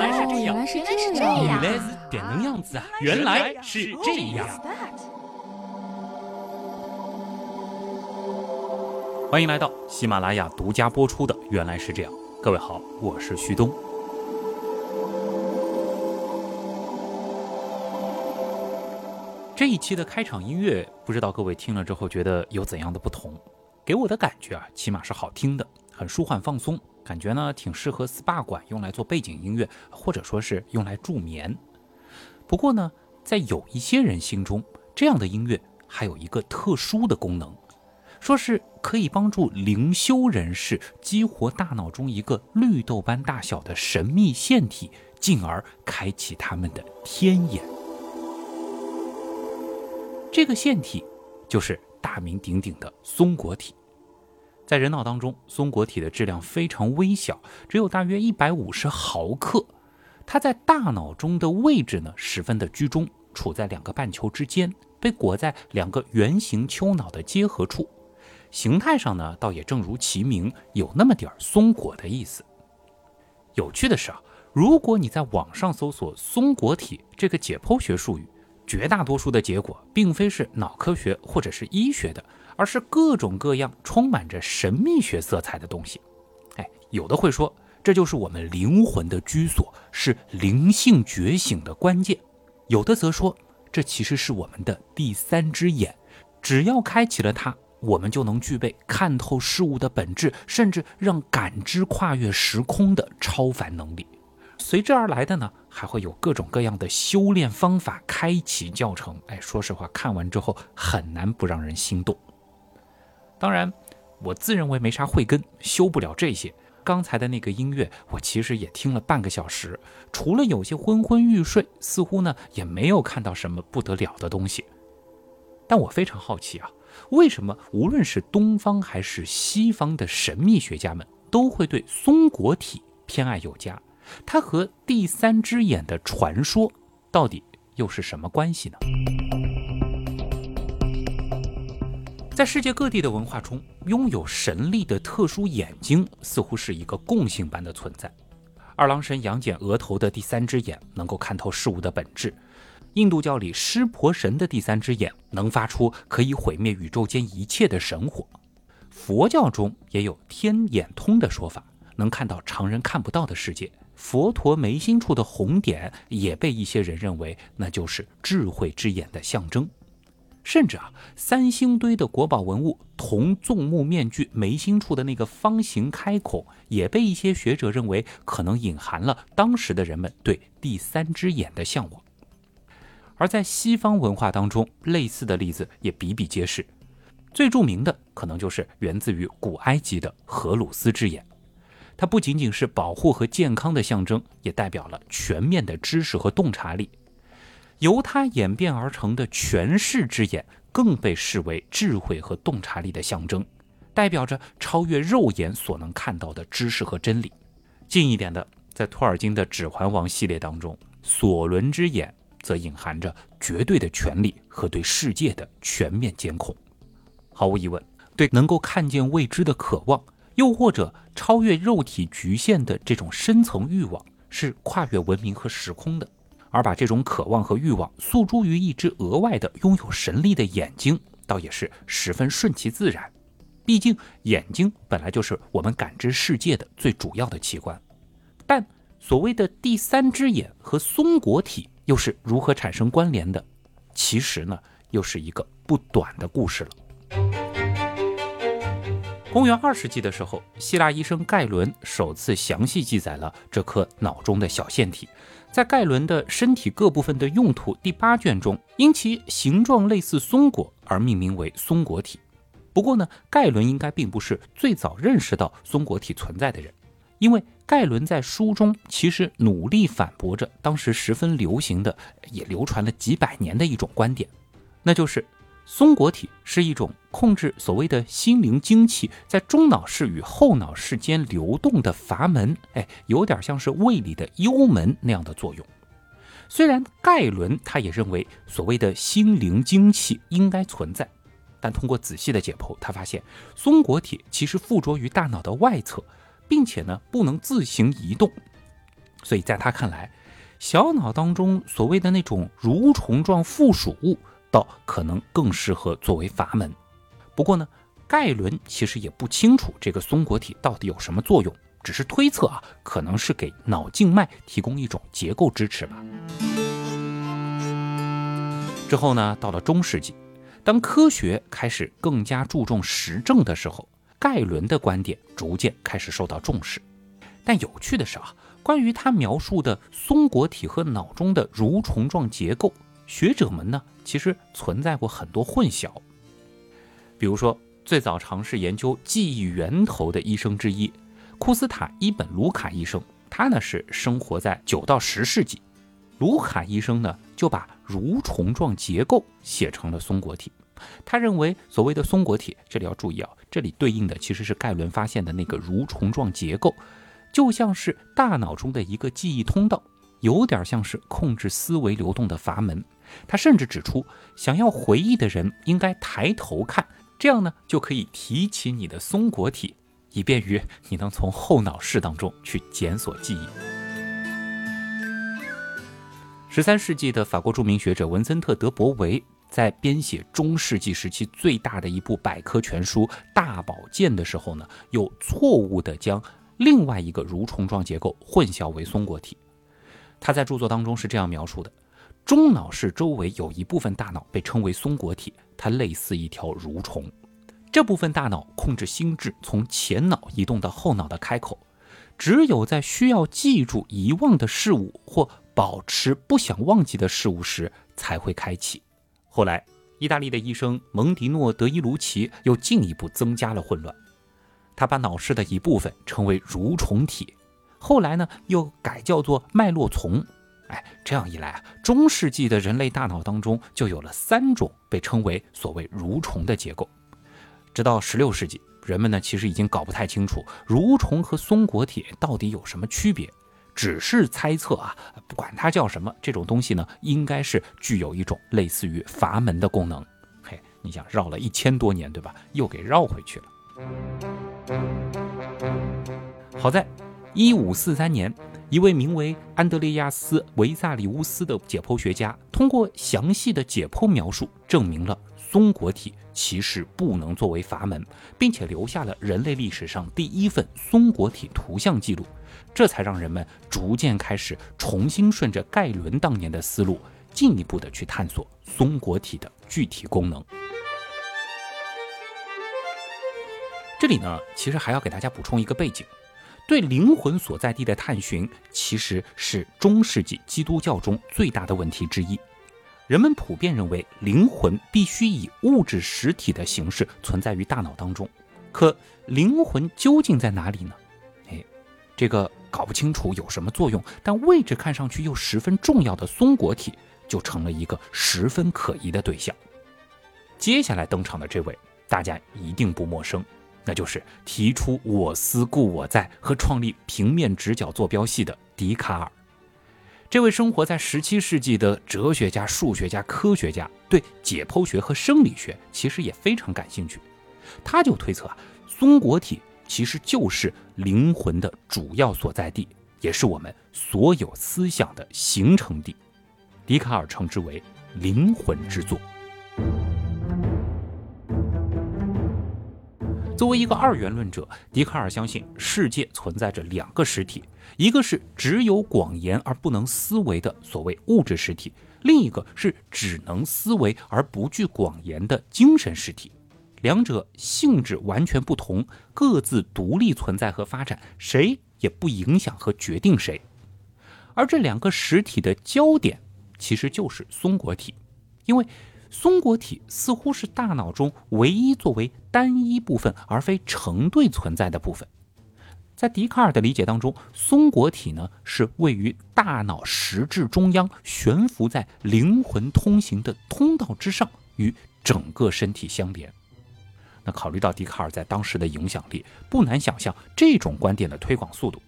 来是这样，原来是这样，原来是点能样子啊！原来是这样。欢迎来到喜马拉雅独家播出的《原来是这样》。各位好，我是旭东。这一期的开场音乐，不知道各位听了之后觉得有怎样的不同？给我的感觉啊，起码是好听的，很舒缓放松，感觉呢挺适合 SPA 馆用来做背景音乐，或者说是用来助眠。不过呢，在有一些人心中，这样的音乐还有一个特殊的功能，说是可以帮助灵修人士激活大脑中一个绿豆般大小的神秘腺体，进而开启他们的天眼。这个腺体就是大名鼎鼎的松果体。在人脑当中，松果体的质量非常微小，只有大约一百五十毫克。它在大脑中的位置呢，十分的居中，处在两个半球之间，被裹在两个圆形丘脑的结合处。形态上呢，倒也正如其名，有那么点儿松果的意思。有趣的是啊，如果你在网上搜索“松果体”这个解剖学术语，绝大多数的结果并非是脑科学或者是医学的，而是各种各样充满着神秘学色彩的东西。哎，有的会说这就是我们灵魂的居所，是灵性觉醒的关键；有的则说这其实是我们的第三只眼，只要开启了它，我们就能具备看透事物的本质，甚至让感知跨越时空的超凡能力。随之而来的呢，还会有各种各样的修炼方法、开启教程。哎，说实话，看完之后很难不让人心动。当然，我自认为没啥慧根，修不了这些。刚才的那个音乐，我其实也听了半个小时，除了有些昏昏欲睡，似乎呢也没有看到什么不得了的东西。但我非常好奇啊，为什么无论是东方还是西方的神秘学家们，都会对松果体偏爱有加？它和第三只眼的传说到底又是什么关系呢？在世界各地的文化中，拥有神力的特殊眼睛似乎是一个共性般的存在。二郎神杨戬额头的第三只眼能够看透事物的本质；印度教里湿婆神的第三只眼能发出可以毁灭宇宙间一切的神火；佛教中也有天眼通的说法，能看到常人看不到的世界。佛陀眉心处的红点也被一些人认为那就是智慧之眼的象征。甚至啊，三星堆的国宝文物铜纵目面具眉心处的那个方形开孔，也被一些学者认为可能隐含了当时的人们对第三只眼的向往。而在西方文化当中，类似的例子也比比皆是。最著名的可能就是源自于古埃及的荷鲁斯之眼，它不仅仅是保护和健康的象征，也代表了全面的知识和洞察力。由它演变而成的权势之眼，更被视为智慧和洞察力的象征，代表着超越肉眼所能看到的知识和真理。近一点的，在托尔金的《指环王》系列当中，索伦之眼则隐含着绝对的权力和对世界的全面监控。毫无疑问，对能够看见未知的渴望，又或者超越肉体局限的这种深层欲望，是跨越文明和时空的。而把这种渴望和欲望诉诸于一只额外的拥有神力的眼睛，倒也是十分顺其自然。毕竟眼睛本来就是我们感知世界的最主要的器官。但所谓的第三只眼和松果体又是如何产生关联的？其实呢，又是一个不短的故事了。公元二世纪的时候，希腊医生盖伦首次详细记载了这颗脑中的小腺体。在盖伦的身体各部分的用途第八卷中，因其形状类似松果而命名为松果体。不过呢，盖伦应该并不是最早认识到松果体存在的人，因为盖伦在书中其实努力反驳着当时十分流行的、也流传了几百年的一种观点，那就是松果体是一种控制所谓的心灵精气在中脑室与后脑室间流动的阀门，哎，有点像是胃里的幽门那样的作用。虽然盖伦他也认为所谓的心灵精气应该存在，但通过仔细的解剖，他发现松果体其实附着于大脑的外侧，并且呢不能自行移动。所以在他看来，小脑当中所谓的那种蠕虫状附属物，倒可能更适合作为阀门。不过呢，盖伦其实也不清楚这个松果体到底有什么作用，只是推测啊，可能是给脑静脉提供一种结构支持吧。之后呢，到了中世纪，当科学开始更加注重实证的时候，盖伦的观点逐渐开始受到重视。但有趣的是啊，关于他描述的松果体和脑中的蠕虫状结构，学者们呢其实存在过很多混淆。比如说，最早尝试研究记忆源头的医生之一，库斯塔伊本卢卡医生，他呢是生活在九到十世纪。卢卡医生呢就把蠕虫状结构写成了松果体。他认为，所谓的松果体，这里要注意啊，这里对应的其实是盖伦发现的那个蠕虫状结构，就像是大脑中的一个记忆通道，有点像是控制思维流动的阀门。他甚至指出，想要回忆的人应该抬头看，这样呢就可以提起你的松果体，以便于你能从后脑室当中去检索记忆。十三世纪的法国著名学者文森特·德·博维在编写中世纪时期最大的一部百科全书《大宝鉴》的时候呢，又错误地将另外一个蠕虫状结构混淆为松果体。他在著作当中是这样描述的：中脑室周围有一部分大脑被称为松果体，它类似一条蠕虫。这部分大脑控制心智从前脑移动到后脑的开口，只有在需要记住遗忘的事物或保持不想忘记的事物时才会开启。后来，意大利的医生蒙迪诺·德伊卢奇又进一步增加了混乱。他把脑室的一部分称为蠕虫体，后来呢又改叫做脉络丛。哎，这样一来啊，中世纪的人类大脑当中就有了三种被称为所谓蠕虫的结构。直到16世纪，人们呢其实已经搞不太清楚蠕虫和松果体到底有什么区别。只是猜测啊，不管它叫什么，这种东西呢，应该是具有一种类似于阀门的功能。嘿，你想绕了一千多年，对吧？又给绕回去了。好在，一五四三年，一位名为安德烈亚斯·维萨里乌斯的解剖学家，通过详细的解剖描述，证明了松果体其实不能作为阀门，并且留下了人类历史上第一份松果体图像记录。这才让人们逐渐开始重新顺着盖伦当年的思路，进一步的去探索松果体的具体功能。这里呢，其实还要给大家补充一个背景：对灵魂所在地的探寻，其实是中世纪基督教中最大的问题之一。人们普遍认为，灵魂必须以物质实体的形式存在于大脑当中。可灵魂究竟在哪里呢？哎，这个。搞不清楚有什么作用，但位置看上去又十分重要的松果体，就成了一个十分可疑的对象。接下来登场的这位，大家一定不陌生，那就是提出“我思故我在”和创立平面直角坐标系的笛卡尔。这位生活在十七世纪的哲学家、数学家、科学家，对解剖学和生理学其实也非常感兴趣。他就推测啊，松果体。其实就是灵魂的主要所在地，也是我们所有思想的形成地。笛卡尔称之为“灵魂之作”。作为一个二元论者，笛卡尔相信世界存在着两个实体，一个是只有广言而不能思维的所谓物质实体，另一个是只能思维而不具广言的精神实体。两者性质完全不同，各自独立存在和发展，谁也不影响和决定谁。而这两个实体的焦点其实就是松果体，因为松果体似乎是大脑中唯一作为单一部分而非成对存在的部分。在笛卡尔的理解当中，松果体呢是位于大脑实质中央，悬浮在灵魂通行的通道之上，与整个身体相连。那考虑到笛卡尔在当时的影响力，不难想象这种观点的推广速度。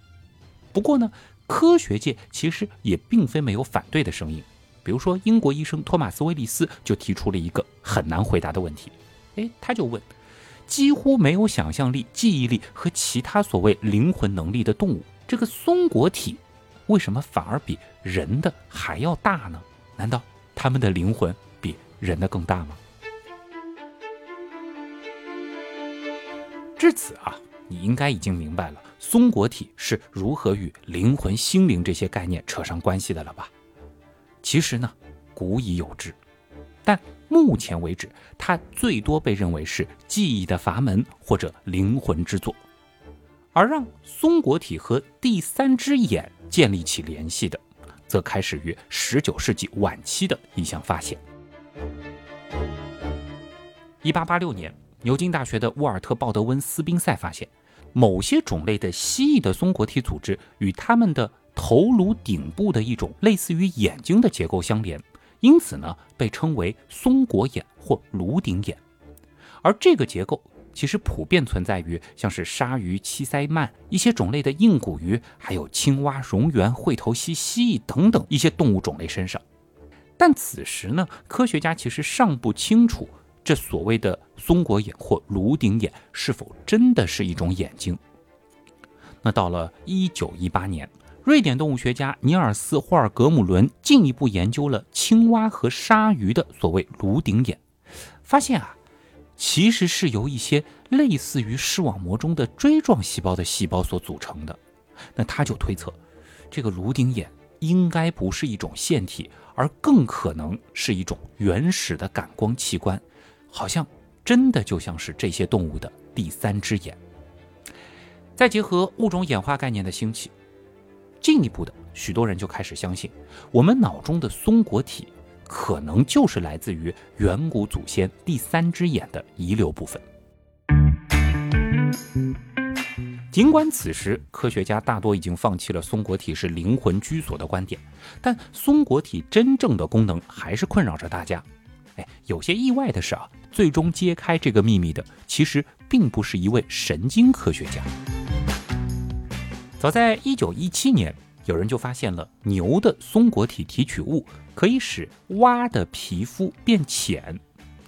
不过呢，科学界其实也并非没有反对的声音。比如说，英国医生托马斯·威利斯就提出了一个很难回答的问题。哎，他就问：几乎没有想象力、记忆力和其他所谓灵魂能力的动物，这个松果体为什么反而比人的还要大呢？难道他们的灵魂比人的更大吗？至此啊，你应该已经明白了松果体是如何与灵魂、心灵这些概念扯上关系的了吧？其实呢，古已有之，但目前为止，它最多被认为是记忆的阀门或者灵魂之作。而让松果体和第三只眼建立起联系的，则开始于十九世纪晚期的一项发现。一八八六年，牛津大学的沃尔特·鲍德温斯宾塞发现，某些种类的蜥蜴的松果体组织与它们的头颅顶部的一种类似于眼睛的结构相连，因此呢，被称为松果眼或颅顶眼。而这个结构。其实普遍存在于像是鲨鱼、七鳃鳗一些种类的硬骨鱼，还有青蛙、蝾螈、喙头蜥、蜥蜴等等一些动物种类身上。但此时呢，科学家其实尚不清楚这所谓的松果眼或颅顶眼是否真的是一种眼睛。那到了一九一八年，瑞典动物学家尼尔斯·霍尔格姆伦进一步研究了青蛙和鲨鱼的所谓颅顶眼，发现啊。其实是由一些类似于视网膜中的锥状细胞的细胞所组成的。那他就推测，这个颅顶眼应该不是一种腺体，而更可能是一种原始的感光器官，好像真的就像是这些动物的第三只眼。再结合物种演化概念的兴起，进一步的许多人就开始相信，我们脑中的松果体。可能就是来自于远古祖先第三只眼的遗留部分。尽管此时科学家大多已经放弃了松果体是灵魂居所的观点，但松果体真正的功能还是困扰着大家。哎，有些意外的是啊，最终揭开这个秘密的其实并不是一位神经科学家。早在1917年。有人就发现了牛的松果体提取物可以使蛙的皮肤变浅。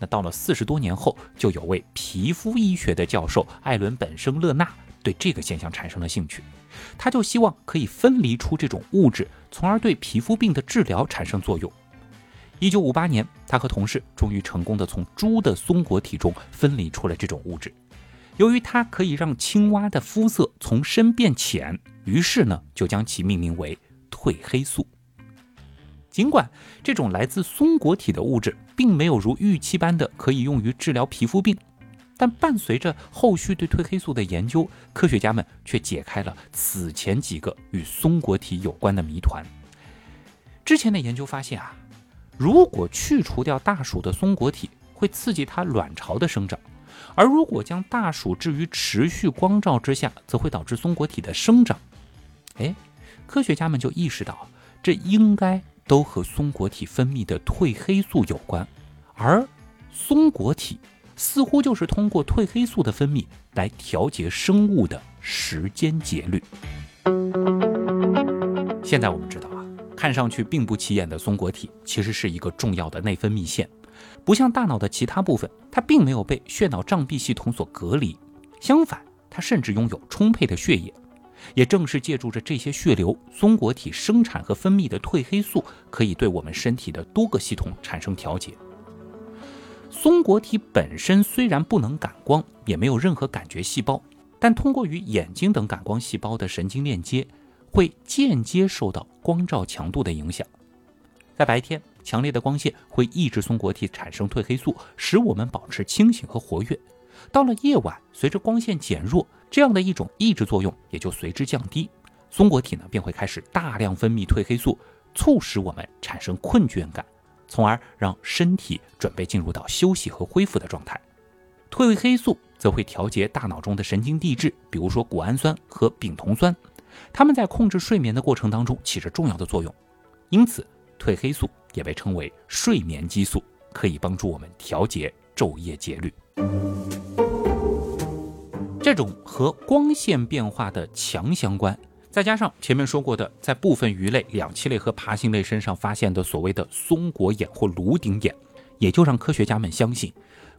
那到了四十多年后，就有位皮肤医学的教授艾伦本生勒纳对这个现象产生了兴趣，他就希望可以分离出这种物质，从而对皮肤病的治疗产生作用。一九五八年，他和同事终于成功的从猪的松果体中分离出了这种物质。由于它可以让青蛙的肤色从深变浅，于是呢，就将其命名为褪黑素。尽管这种来自松果体的物质并没有如预期般的可以用于治疗皮肤病，但伴随着后续对褪黑素的研究，科学家们却解开了此前几个与松果体有关的谜团。之前的研究发现啊，如果去除掉大鼠的松果体，会刺激它卵巢的生长。而如果将大鼠置于持续光照之下，则会导致松果体的生长。哎，科学家们就意识到，这应该都和松果体分泌的褪黑素有关，而松果体似乎就是通过褪黑素的分泌来调节生物的时间节律。现在我们知道啊，看上去并不起眼的松果体，其实是一个重要的内分泌腺。不像大脑的其他部分，它并没有被血脑障壁系统所隔离，相反，它甚至拥有充沛的血液。也正是借助着这些血流，松果体生产和分泌的褪黑素可以对我们身体的多个系统产生调节。松果体本身虽然不能感光，也没有任何感觉细胞，但通过与眼睛等感光细胞的神经链接，会间接受到光照强度的影响。在白天。强烈的光线会抑制松果体产生褪黑素，使我们保持清醒和活跃。到了夜晚，随着光线减弱，这样的一种抑制作用也就随之降低，松果体呢便会开始大量分泌褪黑素，促使我们产生困倦感，从而让身体准备进入到休息和恢复的状态。褪黑素则会调节大脑中的神经递质，比如说谷氨酸和丙酮酸，它们在控制睡眠的过程当中起着重要的作用。因此，褪黑素。也被称为睡眠激素，可以帮助我们调节昼夜节律。这种和光线变化的强相关，再加上前面说过的，在部分鱼类、两栖类和爬行类身上发现的所谓的松果眼或颅顶眼，也就让科学家们相信，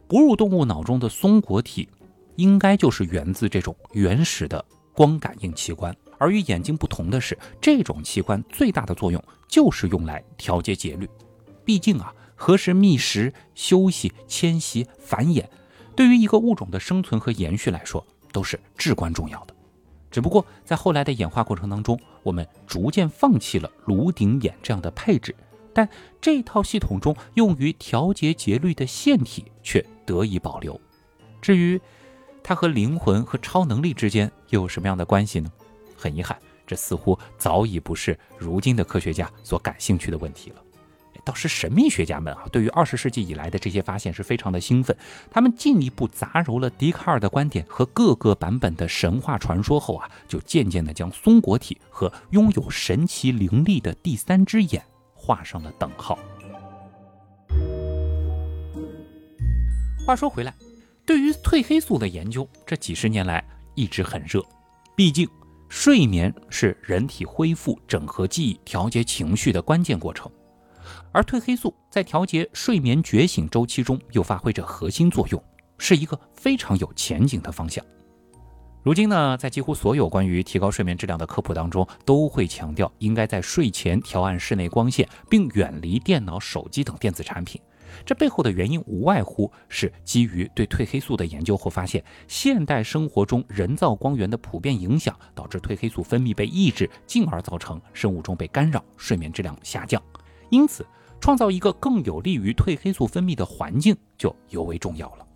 哺乳动物脑中的松果体，应该就是源自这种原始的光感应器官。而与眼睛不同的是，这种器官最大的作用就是用来调节节律。毕竟啊，何时觅食、休息、迁徙、繁衍，对于一个物种的生存和延续来说，都是至关重要的。只不过在后来的演化过程当中，我们逐渐放弃了颅顶眼这样的配置，但这套系统中用于调节节律的腺体却得以保留。至于它和灵魂和超能力之间又有什么样的关系呢？很遗憾，这似乎早已不是如今的科学家所感兴趣的问题了。倒是神秘学家们啊，对于二十世纪以来的这些发现是非常的兴奋。他们进一步杂糅了笛卡尔的观点和各个版本的神话传说后啊，就渐渐的将松果体和拥有神奇灵力的第三只眼画上了等号。话说回来，对于褪黑素的研究，这几十年来一直很热，毕竟。睡眠是人体恢复、整合记忆、调节情绪的关键过程，而褪黑素在调节睡眠觉醒周期中又发挥着核心作用，是一个非常有前景的方向。如今呢，在几乎所有关于提高睡眠质量的科普当中，都会强调应该在睡前调暗室内光线，并远离电脑、手机等电子产品。这背后的原因无外乎是基于对褪黑素的研究后发现，现代生活中人造光源的普遍影响，导致褪黑素分泌被抑制，进而造成生物钟被干扰，睡眠质量下降。因此，创造一个更有利于褪黑素分泌的环境就尤为重要了。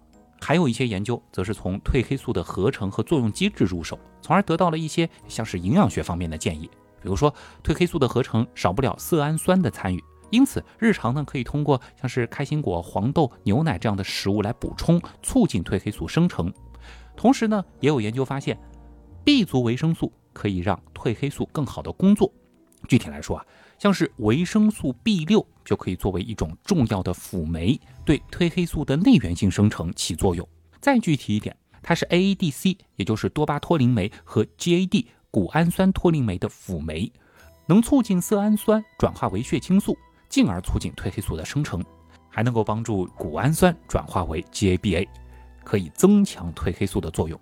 还有一些研究则是从褪黑素的合成和作用机制入手，从而得到了一些像是营养学方面的建议，比如说褪黑素的合成少不了色氨酸的参与。因此，日常呢可以通过像是开心果、黄豆、牛奶这样的食物来补充，促进褪黑素生成。同时呢，也有研究发现，B 族维生素可以让褪黑素更好的工作。具体来说啊，像是维生素 B 六就可以作为一种重要的辅酶，对褪黑素的内源性生成起作用。再具体一点，它是 AADC，也就是多巴脱磷酶和 GAD 谷氨酸脱磷酶的辅酶，能促进色氨酸转化为血清素。进而促进褪黑素的生成，还能够帮助谷氨酸转化为 GABA，可以增强褪黑素的作用。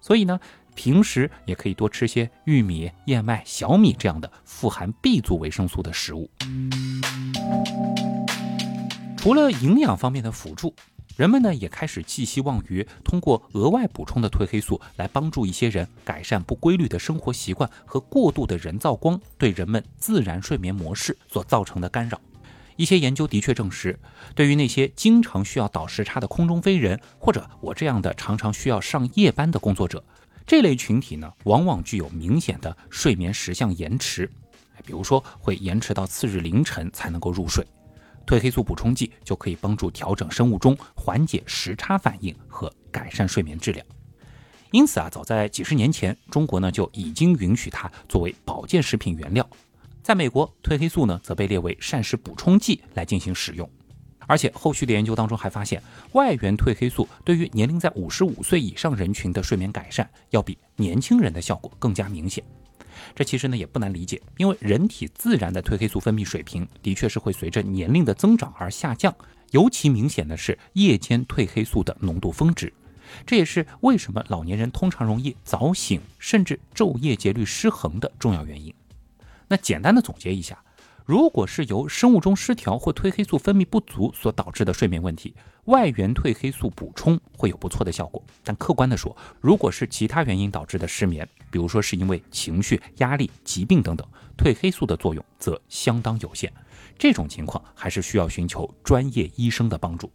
所以呢，平时也可以多吃些玉米、燕麦、小米这样的富含 B 族维生素的食物。除了营养方面的辅助，人们呢也开始寄希望于通过额外补充的褪黑素来帮助一些人改善不规律的生活习惯和过度的人造光对人们自然睡眠模式所造成的干扰。一些研究的确证实，对于那些经常需要倒时差的空中飞人，或者我这样的常常需要上夜班的工作者，这类群体呢，往往具有明显的睡眠时相延迟，比如说会延迟到次日凌晨才能够入睡。褪黑素补充剂就可以帮助调整生物钟，缓解时差反应和改善睡眠质量。因此啊，早在几十年前，中国呢就已经允许它作为保健食品原料。在美国，褪黑素呢则被列为膳食补充剂来进行使用。而且后续的研究当中还发现，外源褪黑素对于年龄在五十五岁以上人群的睡眠改善，要比年轻人的效果更加明显。这其实呢也不难理解，因为人体自然的褪黑素分泌水平的确是会随着年龄的增长而下降，尤其明显的是夜间褪黑素的浓度峰值，这也是为什么老年人通常容易早醒，甚至昼夜节律失衡的重要原因。那简单的总结一下。如果是由生物钟失调或褪黑素分泌不足所导致的睡眠问题，外源褪黑素补充会有不错的效果。但客观的说，如果是其他原因导致的失眠，比如说是因为情绪、压力、疾病等等，褪黑素的作用则相当有限。这种情况还是需要寻求专业医生的帮助。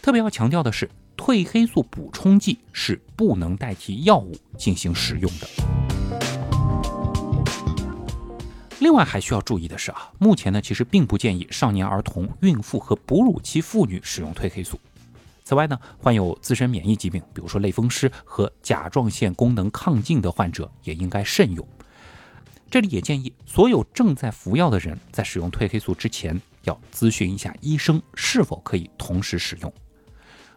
特别要强调的是，褪黑素补充剂是不能代替药物进行使用的。另外还需要注意的是啊，目前呢其实并不建议少年儿童、孕妇和哺乳期妇女使用褪黑素。此外呢，患有自身免疫疾病，比如说类风湿和甲状腺功能亢进的患者也应该慎用。这里也建议所有正在服药的人在使用褪黑素之前，要咨询一下医生是否可以同时使用。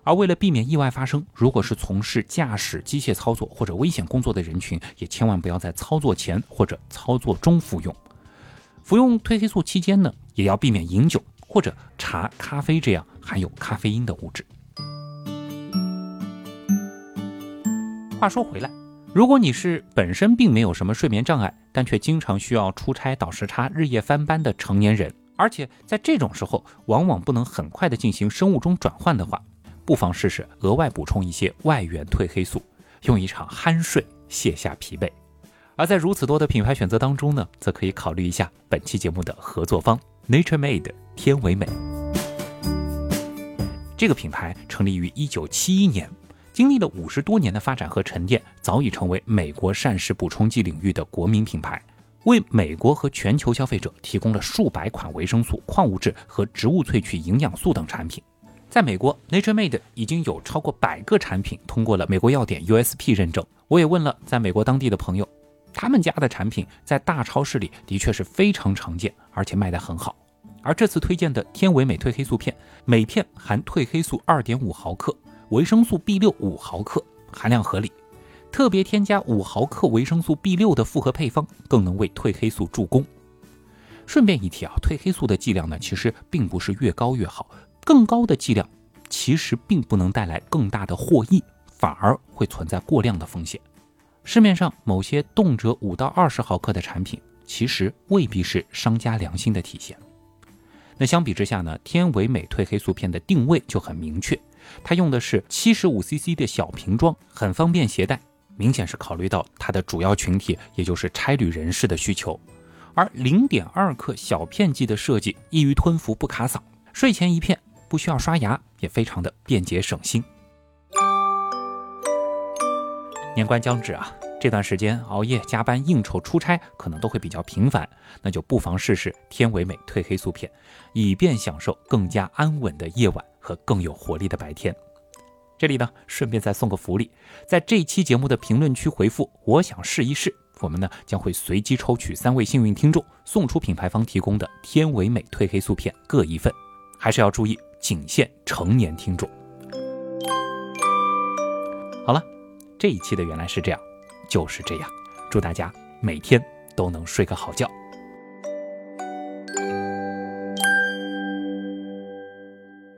而为了避免意外发生，如果是从事驾驶、机械操作或者危险工作的人群，也千万不要在操作前或者操作中服用。服用褪黑素期间呢，也要避免饮酒或者茶、咖啡这样含有咖啡因的物质。话说回来，如果你是本身并没有什么睡眠障碍，但却经常需要出差倒时差、日夜翻班的成年人，而且在这种时候往往不能很快的进行生物钟转换的话，不妨试试额外补充一些外源褪黑素，用一场酣睡卸下疲惫。而在如此多的品牌选择当中呢，则可以考虑一下本期节目的合作方 Nature Made 天为美。这个品牌成立于1971年，经历了五十多年的发展和沉淀，早已成为美国膳食补充剂领域的国民品牌，为美国和全球消费者提供了数百款维生素、矿物质和植物萃取营养素等产品。在美国，Nature Made 已经有超过百个产品通过了美国药典 USP 认证。我也问了在美国当地的朋友。他们家的产品在大超市里的确是非常常见，而且卖得很好。而这次推荐的天维美褪黑素片，每片含褪黑素二点五毫克，维生素 B 六五毫克，含量合理。特别添加五毫克维生素 B 六的复合配方，更能为褪黑素助攻。顺便一提啊，褪黑素的剂量呢，其实并不是越高越好，更高的剂量其实并不能带来更大的获益，反而会存在过量的风险。市面上某些动辄五到二十毫克的产品，其实未必是商家良心的体现。那相比之下呢，天唯美褪黑素片的定位就很明确，它用的是七十五 CC 的小瓶装，很方便携带，明显是考虑到它的主要群体，也就是差旅人士的需求。而零点二克小片剂的设计，易于吞服，不卡嗓，睡前一片，不需要刷牙，也非常的便捷省心。年关将至啊，这段时间熬夜、加班、应酬、出差可能都会比较频繁，那就不妨试试天维美褪黑素片，以便享受更加安稳的夜晚和更有活力的白天。这里呢，顺便再送个福利，在这期节目的评论区回复“我想试一试”，我们呢将会随机抽取三位幸运听众，送出品牌方提供的天维美褪黑素片各一份，还是要注意仅限成年听众。好了。这一期的原来是这样，就是这样。祝大家每天都能睡个好觉。